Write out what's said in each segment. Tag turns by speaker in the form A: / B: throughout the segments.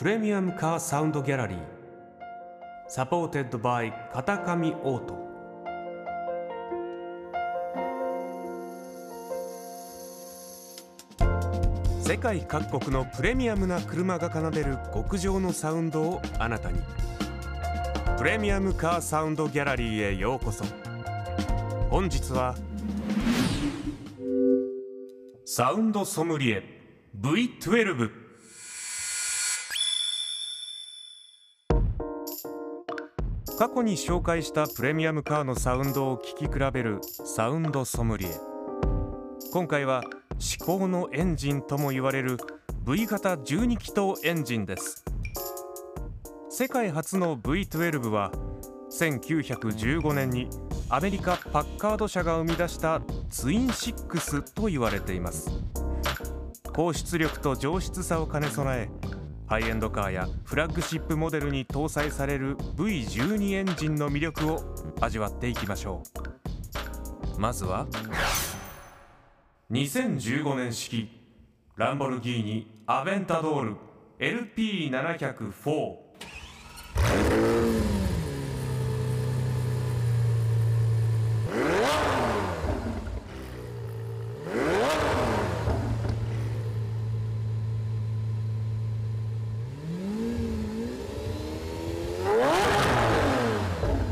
A: プレミアムカーサウンドギャラリー。 Supported by 片上オート。世界各国のプレミアムな車が奏でる極上のサウンドをあなたに。プレミアムカーサウンドギャラリーへようこそ。本日はサウンドソムリエ V12 過去に紹介したプレミアムカーのサウンドを聴き比べるサウンドソムリエ。今回は至高のエンジンとも言われる V 型12気筒エンジンです。世界初の V12 は1915年にアメリカパッカード社が生み出したツイン6と言われています。高出力と上質さを兼ね備えハイエンドカーやフラッグシップモデルに搭載される V12 エンジンの魅力を味わっていきましょう。まずは2015年式ランボルギーニアベンタドール LP704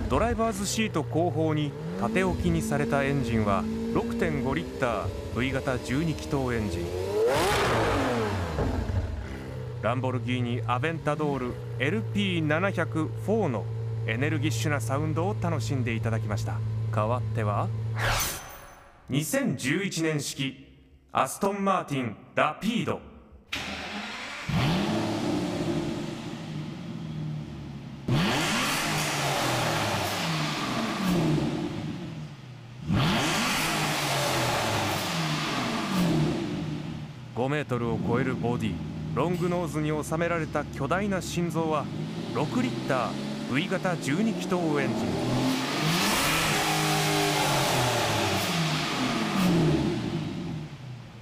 A: ドライバーズシート後方に縦置きにされたエンジンは6.5リッター V 型12気筒エンジン。ランボルギーニアベンタドール LP700-4 のエネルギッシュなサウンドを楽しんでいただきました。代わっては2011年式アストンマーティンラピード。5メートルを超えるボディロングノーズに収められた巨大な心臓は6リッター V 型12気筒エンジン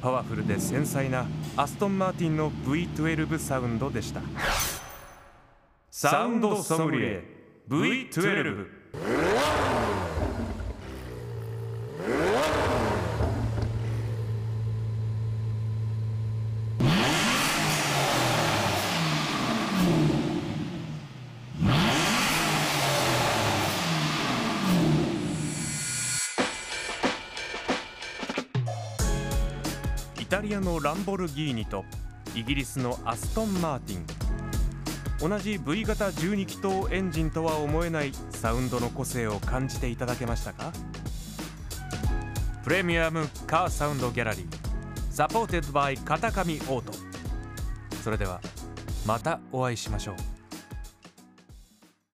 A: パワフルで繊細なアストンマーティンの V12 サウンドでした。サウンドソムリエ。V12 イタリアのランボルギーニとイギリスのアストンマーティン。同じ V 型12気筒エンジンとは思えないサウンドの個性を感じていただけましたか？プレミアムカーサウンドギャラリー。 Supported by 片上オート。それではまたお会いしましょう。